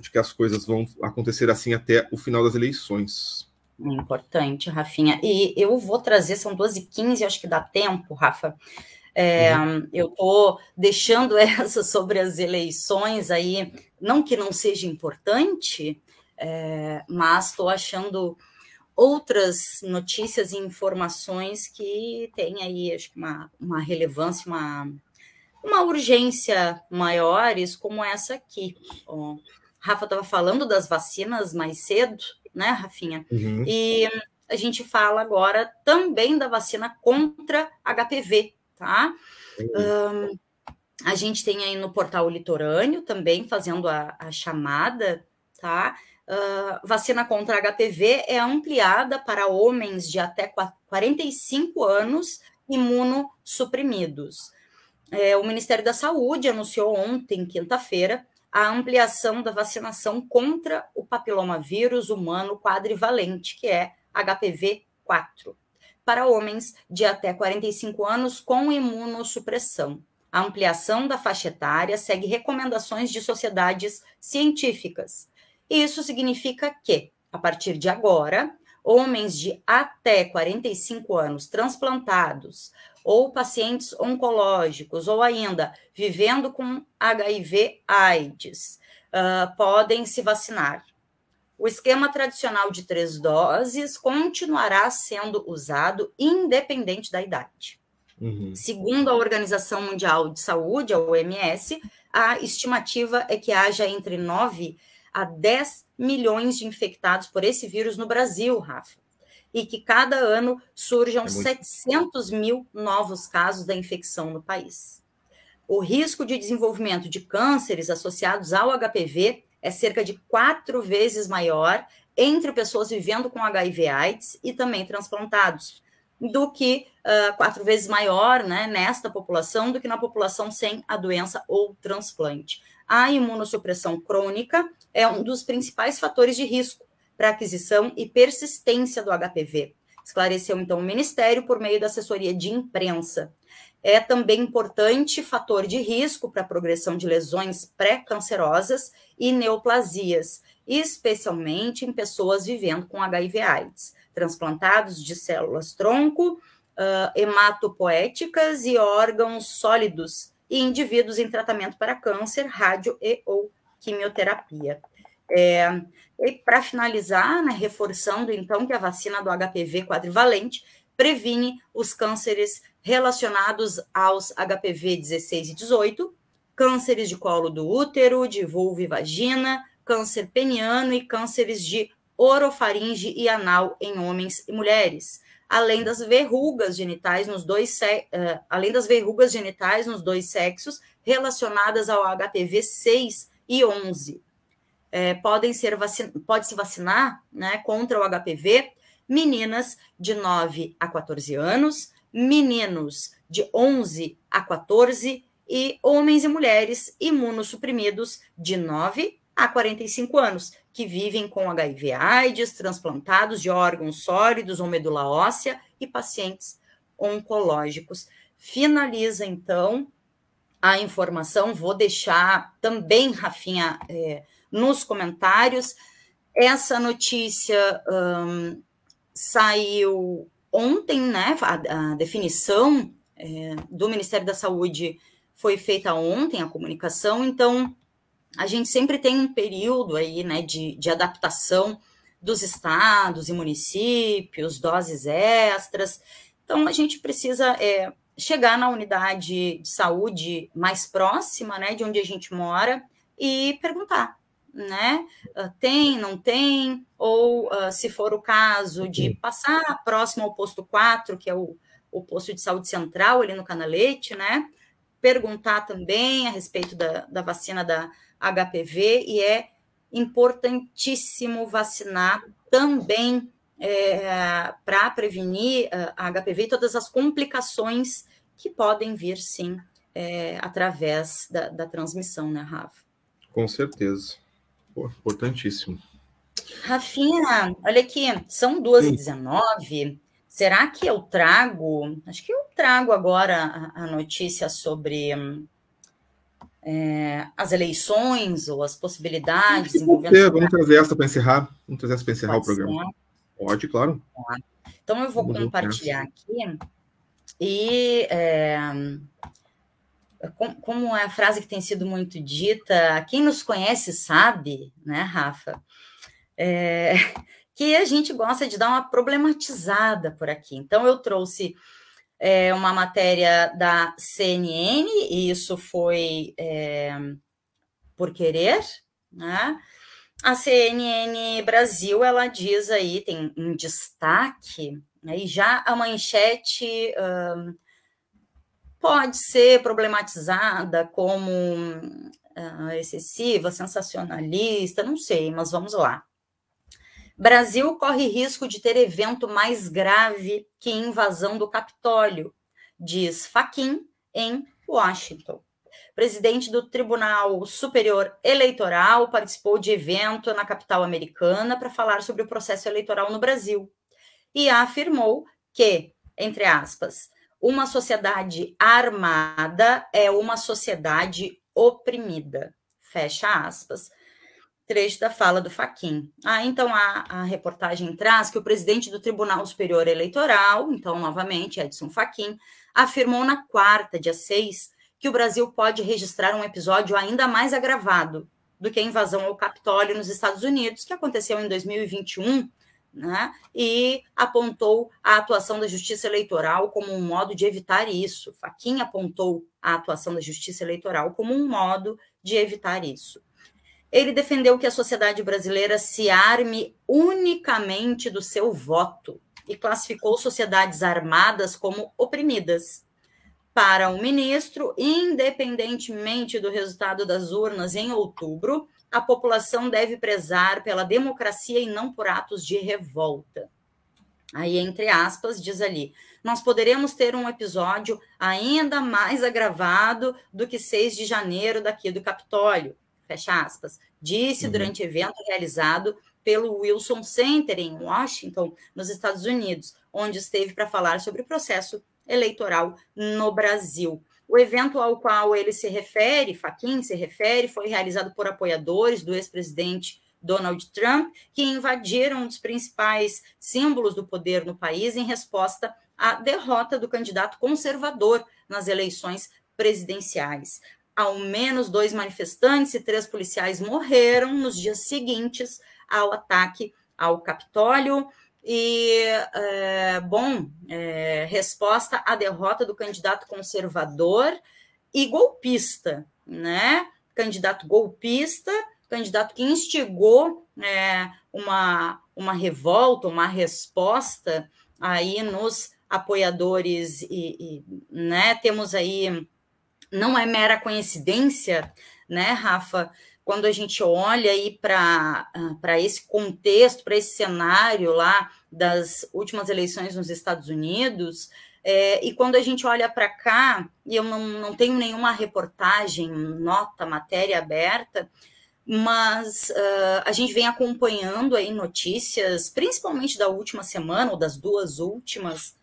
[SPEAKER 2] de que as coisas vão acontecer assim até o final das eleições.
[SPEAKER 1] Importante, Rafinha. E eu vou trazer, são 12h15, acho que dá tempo, Rafa, é, uhum. Eu estou deixando essa sobre as eleições aí, não que não seja importante, é, mas estou achando outras notícias e informações que têm aí, acho que uma, uma relevância, uma, uma urgência maiores, como essa aqui. Ó, Rafa estava falando das vacinas mais cedo, né, Rafinha? Uhum. E a gente fala agora também da vacina contra HPV, tá? Um, a gente tem aí no portal litorâneo também fazendo a, a chamada, tá? Uh, vacina contra HPV é ampliada para homens de até 45 anos imunossuprimidos. É, o Ministério da Saúde anunciou ontem, quinta-feira, a ampliação da vacinação contra o papilomavírus humano quadrivalente, que é HPV 4 para homens de até 45 anos com imunossupressão. A ampliação da faixa etária segue recomendações de sociedades científicas. Isso significa que, a partir de agora, homens de até 45 anos transplantados ou pacientes oncológicos ou ainda vivendo com HIV/AIDS uh, podem se vacinar. O esquema tradicional de três doses continuará sendo usado independente da idade. Uhum. Segundo a Organização Mundial de Saúde, a OMS, a estimativa é que haja entre 9 a 10 milhões de infectados por esse vírus no Brasil, Rafa. E que cada ano surjam é muito... 700 mil novos casos da infecção no país. O risco de desenvolvimento de cânceres associados ao HPV é cerca de quatro vezes maior entre pessoas vivendo com HIV/AIDS e também transplantados. do que uh, quatro vezes maior né, nesta população do que na população sem a doença ou transplante. A imunossupressão crônica é um dos principais fatores de risco para aquisição e persistência do HPV. Esclareceu então o Ministério por meio da assessoria de imprensa. É também importante fator de risco para a progressão de lesões pré-cancerosas e neoplasias, especialmente em pessoas vivendo com HIV/AIDS, transplantados de células tronco, uh, hematopoéticas e órgãos sólidos, e indivíduos em tratamento para câncer, rádio e ou quimioterapia. É, e para finalizar, né, reforçando então que a vacina do HPV quadrivalente previne os cânceres relacionados aos HPV 16 e 18, cânceres de colo do útero, de vulva e vagina, câncer peniano e cânceres de orofaringe e anal em homens e mulheres, além das verrugas genitais nos dois uh, além das verrugas genitais nos dois sexos relacionadas ao HPV 6 e 11 é, podem ser vacin... pode se vacinar né, contra o HPV meninas de 9 a 14 anos, meninos de 11 a 14 e homens e mulheres imunossuprimidos de 9 a 45 anos, que vivem com HIV AIDS, transplantados de órgãos sólidos ou medula óssea e pacientes oncológicos. Finaliza, então, a informação. Vou deixar também, Rafinha, é, nos comentários. Essa notícia um, saiu ontem, né? A, a definição é, do Ministério da Saúde foi feita ontem, a comunicação, então a gente sempre tem um período aí, né, de, de adaptação dos estados e municípios, doses extras. Então, a gente precisa é, chegar na unidade de saúde mais próxima, né, de onde a gente mora, e perguntar né? Uh, tem, não tem, ou uh, se for o caso de passar próximo ao posto 4, que é o, o posto de saúde central ali no Canalete, né? Perguntar também a respeito da, da vacina da HPV, e é importantíssimo vacinar também é, para prevenir a HPV e todas as complicações que podem vir, sim, é, através da, da transmissão, né, Rafa?
[SPEAKER 2] Com certeza. Pô, importantíssimo.
[SPEAKER 1] Rafinha, olha aqui, são 2h19. Será que eu trago? Acho que eu trago agora a, a notícia sobre é, as eleições ou as possibilidades.
[SPEAKER 2] Envolvendo... Vamos trazer essa para encerrar. Vamos trazer essa para encerrar Pode o programa. Ser. Pode, claro.
[SPEAKER 1] Então eu vou Vamos compartilhar aqui. E é, como é a frase que tem sido muito dita, quem nos conhece sabe, né, Rafa, é, que a gente gosta de dar uma problematizada por aqui. Então, eu trouxe é, uma matéria da CNN, e isso foi é, por querer, né? A CNN Brasil, ela diz aí, tem um destaque, né, e já a manchete pode ser problematizada como uh, excessiva, sensacionalista, não sei, mas vamos lá. Brasil corre risco de ter evento mais grave que invasão do Capitólio, diz Faquin em Washington. Presidente do Tribunal Superior Eleitoral participou de evento na capital americana para falar sobre o processo eleitoral no Brasil e afirmou que, entre aspas, uma sociedade armada é uma sociedade oprimida. Fecha aspas. Trecho da fala do Faquin. Ah, então a, a reportagem traz que o presidente do Tribunal Superior Eleitoral, então novamente Edson Faquin, afirmou na quarta, dia 6, que o Brasil pode registrar um episódio ainda mais agravado do que a invasão ao Capitólio nos Estados Unidos, que aconteceu em 2021 né? e apontou a atuação da Justiça Eleitoral como um modo de evitar isso. Faquinha apontou a atuação da Justiça Eleitoral como um modo de evitar isso. Ele defendeu que a sociedade brasileira se arme unicamente do seu voto e classificou sociedades armadas como oprimidas. Para o ministro, independentemente do resultado das urnas em outubro, a população deve prezar pela democracia e não por atos de revolta. Aí, entre aspas, diz ali: nós poderemos ter um episódio ainda mais agravado do que 6 de janeiro daqui do Capitólio. Fecha aspas. Disse uhum. durante evento realizado pelo Wilson Center em Washington, nos Estados Unidos, onde esteve para falar sobre o processo eleitoral no Brasil. O evento ao qual ele se refere, Faquin se refere, foi realizado por apoiadores do ex-presidente Donald Trump, que invadiram um dos principais símbolos do poder no país em resposta à derrota do candidato conservador nas eleições presidenciais. Ao menos dois manifestantes e três policiais morreram nos dias seguintes ao ataque ao Capitólio. E, é, bom, é, resposta à derrota do candidato conservador e golpista, né? Candidato golpista, candidato que instigou é, uma, uma revolta, uma resposta aí nos apoiadores e, e, né, temos aí, não é mera coincidência, né, Rafa, quando a gente olha aí para ah, esse contexto, para esse cenário lá das últimas eleições nos Estados Unidos, é, e quando a gente olha para cá, e eu não, não tenho nenhuma reportagem, nota, matéria aberta, mas uh, a gente vem acompanhando aí notícias, principalmente da última semana, ou das duas últimas,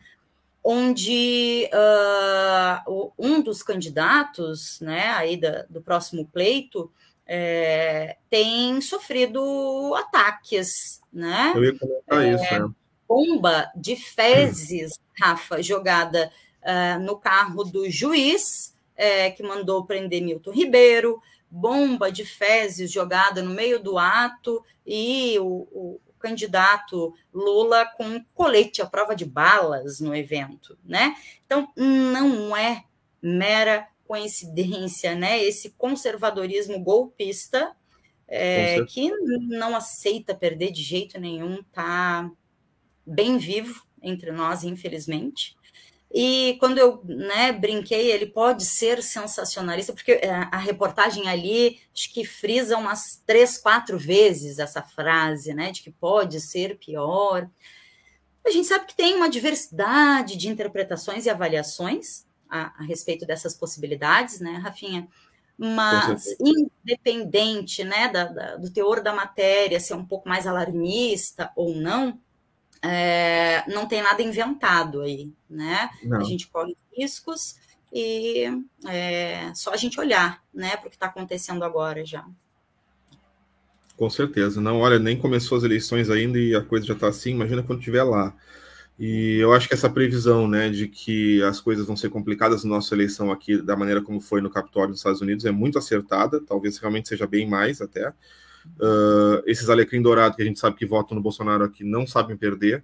[SPEAKER 1] onde uh, um dos candidatos né, aí da, do próximo pleito é, tem sofrido ataques, né?
[SPEAKER 2] Eu ia comentar é, isso, né?
[SPEAKER 1] Bomba de fezes, Rafa, jogada uh, no carro do juiz, é, que mandou prender Milton Ribeiro, bomba de fezes jogada no meio do ato e o, o candidato Lula com colete à prova de balas no evento, né? Então, não é mera coincidência, né? Esse conservadorismo golpista é, que não aceita perder de jeito nenhum, tá bem vivo entre nós, infelizmente. E quando eu né, brinquei, ele pode ser sensacionalista, porque é, a reportagem ali acho que frisa umas três, quatro vezes essa frase, né? De que pode ser pior. A gente sabe que tem uma diversidade de interpretações e avaliações, a, a respeito dessas possibilidades, né, Rafinha? Mas, independente né, da, da, do teor da matéria ser um pouco mais alarmista ou não, é, não tem nada inventado aí, né? Não. A gente corre riscos e é só a gente olhar, né, para o que está acontecendo agora já.
[SPEAKER 2] Com certeza. Não, olha, nem começou as eleições ainda e a coisa já está assim. Imagina quando estiver lá. E eu acho que essa previsão, né, de que as coisas vão ser complicadas na nossa eleição aqui, da maneira como foi no Capitólio dos Estados Unidos, é muito acertada. Talvez realmente seja bem mais até. Uh, esses alecrim dourado que a gente sabe que votam no Bolsonaro aqui não sabem perder.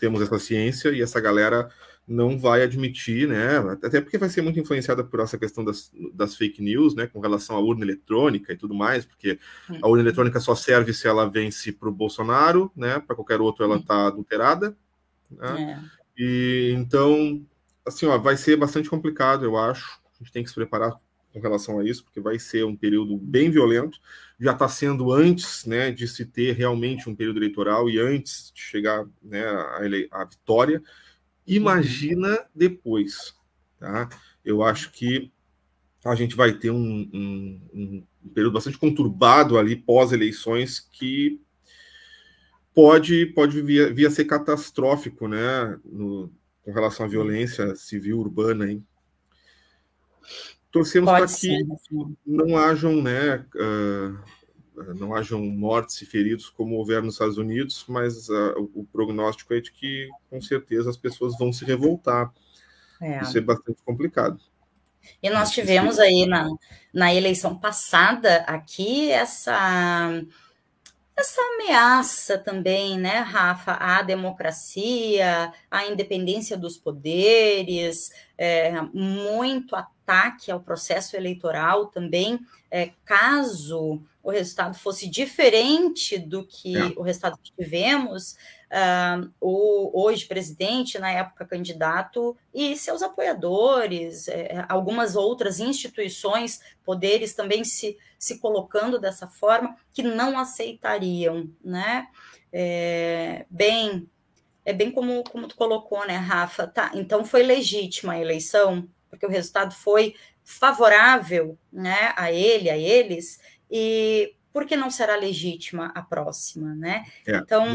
[SPEAKER 2] Temos essa ciência e essa galera não vai admitir, né? Até porque vai ser muito influenciada por essa questão das, das fake news, né? Com relação à urna eletrônica e tudo mais, porque a urna eletrônica só serve se ela vence para o Bolsonaro, né? Para qualquer outro ela está adulterada. Né? É. E então, assim, ó, vai ser bastante complicado, eu acho. A gente tem que se preparar com relação a isso, porque vai ser um período bem violento. Já está sendo antes, né, de se ter realmente um período eleitoral e antes de chegar, né, à, vitória. Imagina depois, tá? Eu acho que a gente vai ter um, um, um período bastante conturbado ali pós-eleições que pode, pode vir, vir a ser catastrófico, né, no, com relação à violência civil urbana. Hein? Torcemos para que não hajam, né, uh, não hajam mortes e feridos como houver nos Estados Unidos, mas uh, o, prognóstico é de que, com certeza, as pessoas vão se revoltar. É. Isso é bastante complicado.
[SPEAKER 1] E nós tivemos aí na, na eleição passada aqui essa essa ameaça também, né, Rafa, à democracia, à independência dos poderes, é, muito ataque ao processo eleitoral também, é, caso o resultado fosse diferente do que é. o resultado que tivemos, uh, o hoje presidente, na época candidato, e seus apoiadores, é, algumas outras instituições, poderes também se, se colocando dessa forma, que não aceitariam, né? É, bem, é bem como, como tu colocou, né, Rafa? Tá, então foi legítima a eleição, porque o resultado foi favorável né, a ele, a eles, e por que não será legítima a próxima, né?
[SPEAKER 2] É, então.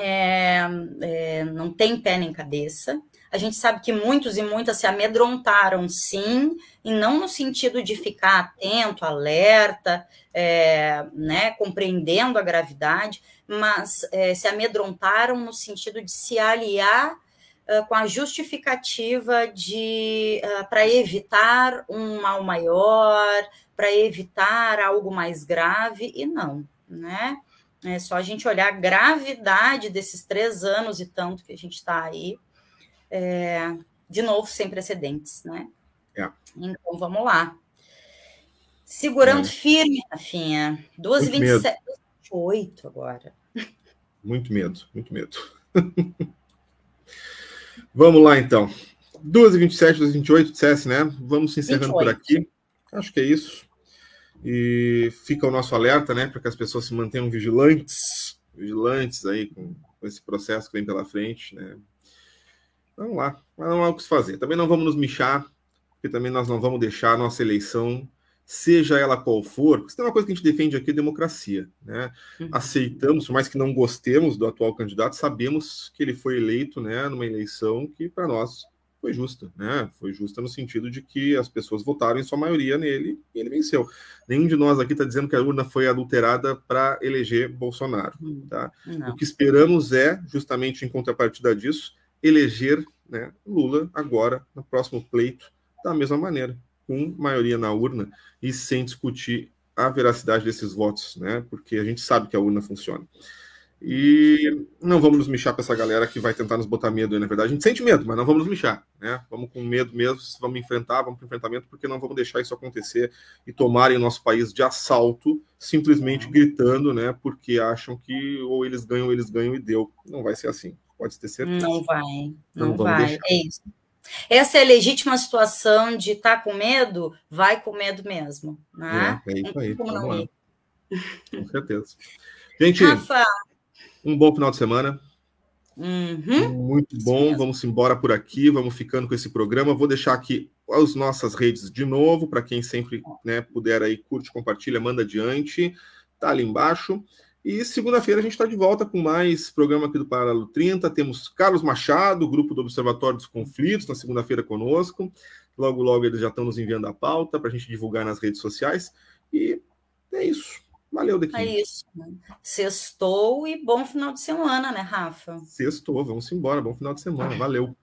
[SPEAKER 1] É, é, não tem pé nem cabeça. A gente sabe que muitos e muitas se amedrontaram, sim, e não no sentido de ficar atento, alerta, é, né, compreendendo a gravidade, mas é, se amedrontaram no sentido de se aliar uh, com a justificativa de uh, para evitar um mal maior, para evitar algo mais grave, e não, né? É só a gente olhar a gravidade desses três anos e tanto que a gente está aí, é, de novo, sem precedentes, né?
[SPEAKER 2] É.
[SPEAKER 1] Então, vamos lá. Segurando é. firme, Rafinha. 2,27. 28 agora.
[SPEAKER 2] Muito medo, muito medo. Vamos lá, então. 2h27, 2h28, dissesse, né? Vamos se encerrando 28. por aqui. Acho que é isso. E fica o nosso alerta, né? Para que as pessoas se mantenham vigilantes, vigilantes aí com, com esse processo que vem pela frente, né? Vamos lá, mas não há o que se fazer. Também não vamos nos michar, porque também nós não vamos deixar a nossa eleição seja ela qual for, porque tem uma coisa que a gente defende aqui, é democracia, né? Uhum. Aceitamos, por mais que não gostemos do atual candidato, sabemos que ele foi eleito, né, numa eleição que para nós foi justa, né? Foi justa no sentido de que as pessoas votaram em sua maioria nele e ele venceu. Nenhum de nós aqui está dizendo que a urna foi adulterada para eleger Bolsonaro, uhum. tá? Não. O que esperamos é, justamente em contrapartida disso, eleger né, Lula agora, no próximo pleito, da mesma maneira com maioria na urna e sem discutir a veracidade desses votos, né? Porque a gente sabe que a urna funciona. E não vamos nos mexer para essa galera que vai tentar nos botar medo, na verdade. A gente sente medo, mas não vamos nos mexer, né? Vamos com medo mesmo, vamos enfrentar, vamos para o enfrentamento, porque não vamos deixar isso acontecer e tomarem o nosso país de assalto, simplesmente gritando, né? Porque acham que ou eles ganham ou eles ganham e deu. Não vai ser assim, pode ter certeza.
[SPEAKER 1] Não vai, não, não vai. Deixar. É isso. Essa é a legítima situação de estar tá com medo, vai com medo mesmo. Né?
[SPEAKER 2] É, é isso aí. Como não ir. Com certeza. Gente, Rafa. um bom final de semana.
[SPEAKER 1] Uhum.
[SPEAKER 2] Muito bom. Vamos embora por aqui, vamos ficando com esse programa. Vou deixar aqui as nossas redes de novo, para quem sempre né, puder aí, curte, compartilha, manda adiante. Tá ali embaixo. E segunda-feira a gente está de volta com mais programa aqui do Paralelo 30. Temos Carlos Machado, grupo do Observatório dos Conflitos, na segunda-feira conosco. Logo, logo eles já estão nos enviando a pauta para a gente divulgar nas redes sociais. E é isso. Valeu, daqui.
[SPEAKER 1] É isso. Sextou e bom final de semana, né, Rafa?
[SPEAKER 2] Sextou, vamos embora. Bom final de semana. Valeu.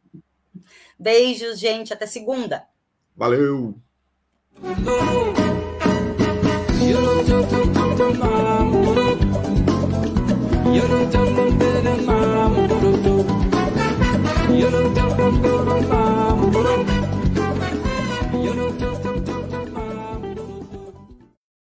[SPEAKER 1] Beijos, gente. Até segunda.
[SPEAKER 2] Valeu. You don't tell them that I'm a little too. You don't tell them.